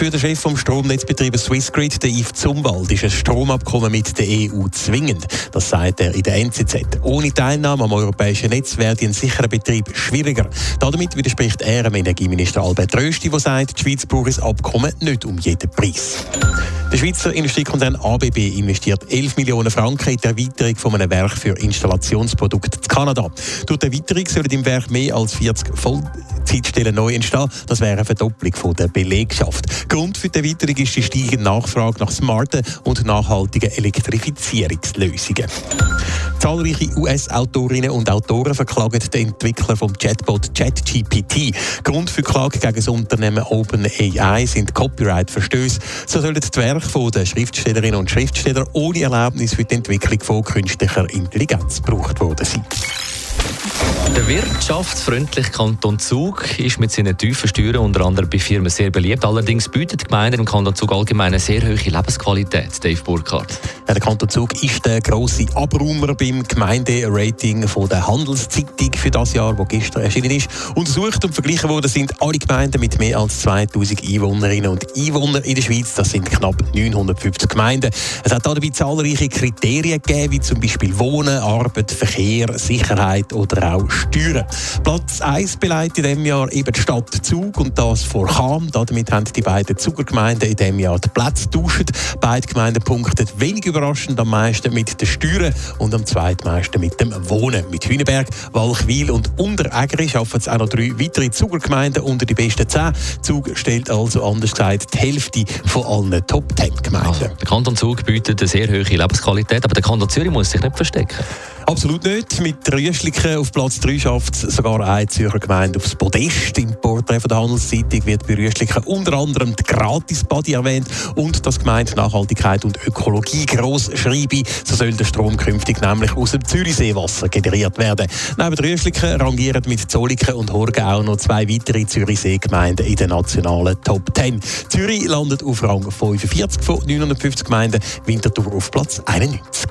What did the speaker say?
Für den Chef vom Stromnetzbetrieb Swissgrid, den Yves Zumwald, ist ein Stromabkommen mit der EU zwingend. Das sagt er in der NZZ. Ohne Teilnahme am europäischen Netz werde ein sicherer Betrieb schwieriger. Damit widerspricht er dem Energieminister Albert Rösti, der sagt, die Schweiz braucht das Abkommen nicht um jeden Preis. Der Schweizer Industriekonzern ABB investiert 11 Millionen Franken in die Erweiterung von einem Werk für Installationsprodukte in Kanada. Durch die Erweiterung sollen im Werk mehr als 40 Vollzeitstellen neu entstehen. Das wäre eine Verdopplung von der Belegschaft. Grund für die Erweiterung ist die steigende Nachfrage nach smarten und nachhaltigen Elektrifizierungslösungen. Zahlreiche US-Autorinnen und Autoren verklagen den Entwickler vom Chatbot ChatGPT. Grund für Klage gegen das Unternehmen OpenAI sind Copyright-Verstöße. So sollen die Werke der Schriftstellerinnen und Schriftsteller ohne Erlaubnis für die Entwicklung von künstlicher Intelligenz gebraucht worden sein. Der wirtschaftsfreundliche Kanton Zug ist mit seinen tiefen Steuern unter anderem bei Firmen sehr beliebt. Allerdings bietet die Gemeinde im Kanton Zug allgemein eine sehr hohe Lebensqualität. Dave Burkhardt. Der Kanton Zug ist der grosse Abräumer beim Gemeinderating der Handelszeitung für das Jahr, das gestern erschienen ist. Untersucht und verglichen worden sind alle Gemeinden mit mehr als 2000 Einwohnerinnen und Einwohnern in der Schweiz. Das sind knapp 950 Gemeinden. Es hat dabei zahlreiche Kriterien gegeben, wie zum Beispiel Wohnen, Arbeit, Verkehr, Sicherheit oder auch Steuern. Platz 1 beleidigt in diesem Jahr eben die Stadt Zug und das vor Cham. Damit haben die beiden Zugergemeinden in diesem Jahr die Plätze getauscht. Beide Gemeinden punkten wenig überraschend am meisten mit den Steuern und am zweitmeisten mit dem Wohnen. Mit Hüneberg, Walchwil und Unterägeri schaffen es auch noch drei weitere Zugergemeinden unter die besten zehn. Zug stellt also anders gesagt die Hälfte von allen Top 10 Gemeinden. Also, der Kanton Zug bietet eine sehr hohe Lebensqualität, aber der Kanton Zürich muss sich nicht verstecken. Absolut nicht. Mit Rüschliken auf Platz 3 schafft es sogar eine Zürcher Gemeinde aufs Podest. Im Porträt von der Handelszeitung wird bei Rüschliken unter anderem die Gratis-Body erwähnt und das Gemeinde Nachhaltigkeit und Ökologie gross schreibe. So soll der Strom künftig nämlich aus dem Zürichseewasser generiert werden. Neben Rüschliken rangieren mit Zolliken und Horgen auch noch zwei weitere Zürichsee-Gemeinden in den nationalen Top 10. Zürich landet auf Rang 45 von 950 Gemeinden, Winterthur auf Platz 91.